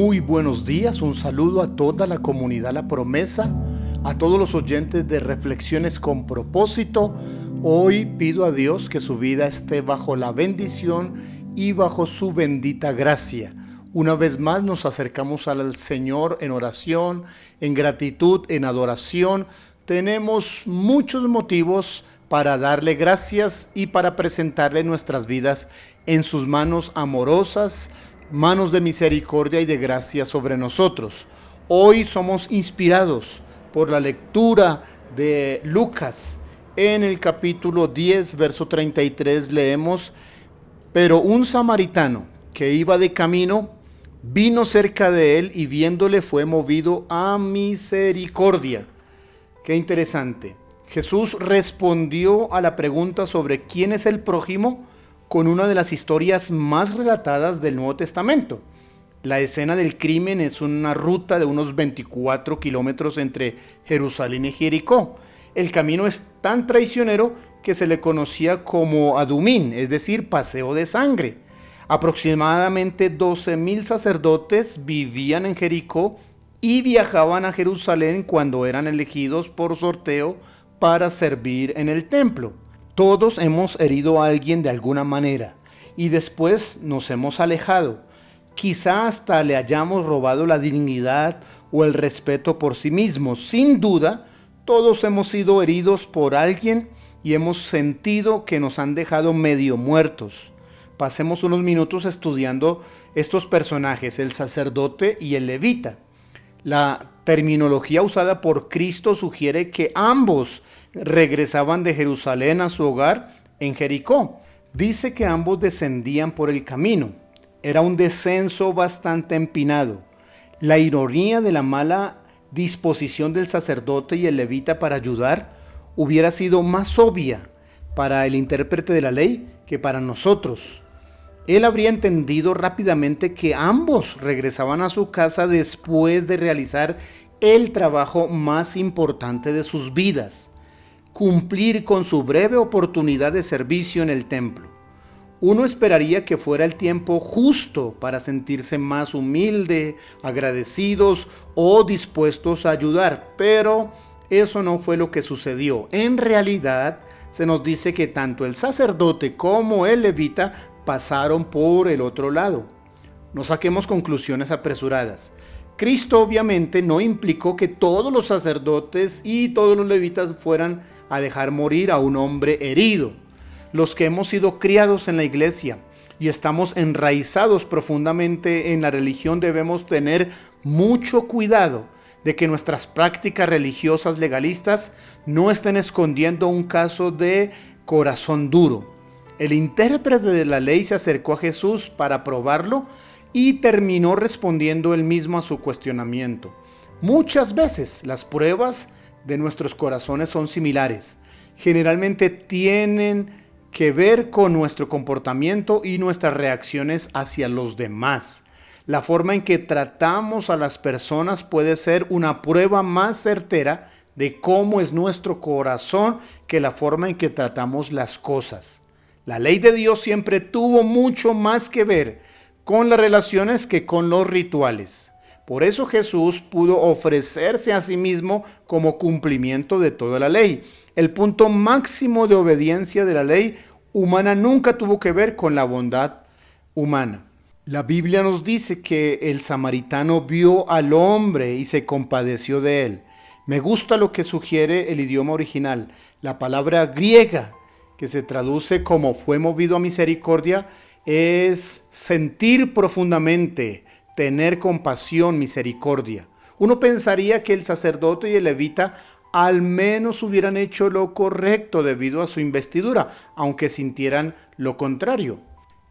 Muy buenos días, un saludo a toda la comunidad La Promesa, a todos los oyentes de Reflexiones con propósito. Hoy pido a Dios que su vida esté bajo la bendición y bajo su bendita gracia. Una vez más nos acercamos al Señor en oración, en gratitud, en adoración. Tenemos muchos motivos para darle gracias y para presentarle nuestras vidas en sus manos amorosas, manos de misericordia y de gracia sobre nosotros. Hoy somos inspirados por la lectura de Lucas. En el capítulo 10, verso 33 leemos, pero un samaritano que iba de camino vino cerca de él y viéndole fue movido a misericordia. Qué interesante. Jesús respondió a la pregunta sobre quién es el prójimo con una de las historias más relatadas del Nuevo Testamento. La escena del crimen es una ruta de unos 24 kilómetros entre Jerusalén y Jericó. El camino es tan traicionero que se le conocía como Adumín, es decir, paseo de sangre. Aproximadamente 12.000 sacerdotes vivían en Jericó y viajaban a Jerusalén cuando eran elegidos por sorteo para servir en el templo. Todos hemos herido a alguien de alguna manera y después nos hemos alejado. Quizá hasta le hayamos robado la dignidad o el respeto por sí mismos. Sin duda, todos hemos sido heridos por alguien y hemos sentido que nos han dejado medio muertos. Pasemos unos minutos estudiando estos personajes, el sacerdote y el levita. La terminología usada por Cristo sugiere que ambos regresaban de Jerusalén a su hogar en Jericó. Dice que ambos descendían por el camino. Era un descenso bastante empinado. La ironía de la mala disposición del sacerdote y el levita para ayudar hubiera sido más obvia para el intérprete de la ley que para nosotros. Él habría entendido rápidamente que ambos regresaban a su casa después de realizar el trabajo más importante de sus vidas, cumplir con su breve oportunidad de servicio en el templo. Uno esperaría que fuera el tiempo justo para sentirse más humilde, agradecidos o dispuestos a ayudar, pero eso no fue lo que sucedió. En realidad, se nos dice que tanto el sacerdote como el levita pasaron por el otro lado. No saquemos conclusiones apresuradas. Cristo obviamente no implicó que todos los sacerdotes y todos los levitas fueran a dejar morir a un hombre herido. Los que hemos sido criados en la iglesia y estamos enraizados profundamente en la religión debemos tener mucho cuidado de que nuestras prácticas religiosas legalistas no estén escondiendo un caso de corazón duro. El intérprete de la ley se acercó a Jesús para probarlo y terminó respondiendo él mismo a su cuestionamiento. Muchas veces las pruebas de nuestros corazones son similares. Generalmente tienen que ver con nuestro comportamiento y nuestras reacciones hacia los demás. La forma en que tratamos a las personas puede ser una prueba más certera de cómo es nuestro corazón que la forma en que tratamos las cosas. La ley de Dios siempre tuvo mucho más que ver con las relaciones que con los rituales. Por eso Jesús pudo ofrecerse a sí mismo como cumplimiento de toda la ley. El punto máximo de obediencia de la ley humana nunca tuvo que ver con la bondad humana. La Biblia nos dice que el samaritano vio al hombre y se compadeció de él. Me gusta lo que sugiere el idioma original. La palabra griega, que se traduce como fue movido a misericordia, es sentir profundamente, tener compasión, misericordia. Uno pensaría que el sacerdote y el levita al menos hubieran hecho lo correcto debido a su investidura, aunque sintieran lo contrario.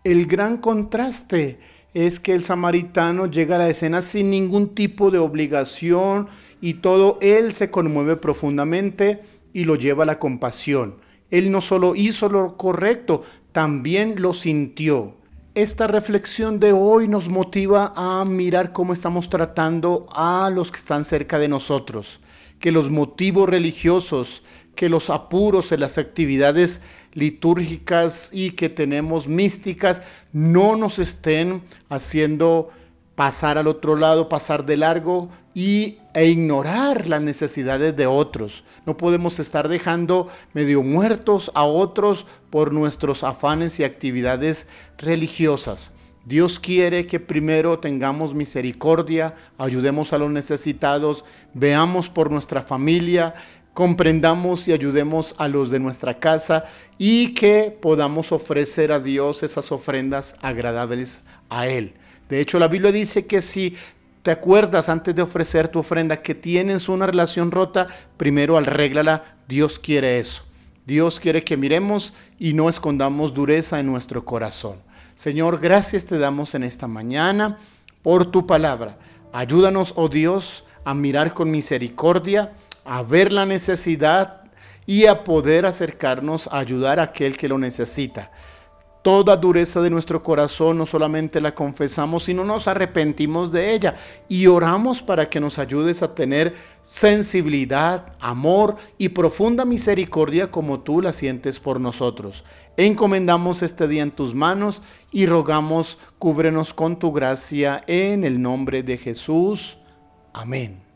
El gran contraste es que el samaritano llega a la escena sin ningún tipo de obligación y todo él se conmueve profundamente y lo lleva a la compasión. Él no solo hizo lo correcto, también lo sintió esta reflexión de hoy nos motiva a mirar cómo estamos tratando a los que están cerca de nosotros, que los motivos religiosos, que los apuros en las actividades litúrgicas y que tenemos místicas no nos estén haciendo pasar al otro lado, pasar de largo y, e ignorar las necesidades de otros. No podemos estar dejando medio muertos a otros por nuestros afanes y actividades religiosas. Dios quiere que primero tengamos misericordia, ayudemos a los necesitados, veamos por nuestra familia, comprendamos y ayudemos a los de nuestra casa y que podamos ofrecer a Dios esas ofrendas agradables a Él. De hecho, la Biblia dice que si te acuerdas antes de ofrecer tu ofrenda que tienes una relación rota, primero arréglala. Dios quiere eso. Dios quiere que miremos y no escondamos dureza en nuestro corazón. Señor, gracias te damos en esta mañana por tu palabra. Ayúdanos, oh Dios, a mirar con misericordia, a ver la necesidad y a poder acercarnos a ayudar a aquel que lo necesita. Toda dureza de nuestro corazón no solamente la confesamos, sino nos arrepentimos de ella y oramos para que nos ayudes a tener sensibilidad, amor y profunda misericordia como tú la sientes por nosotros. Encomendamos este día en tus manos y rogamos cúbrenos con tu gracia en el nombre de Jesús. Amén.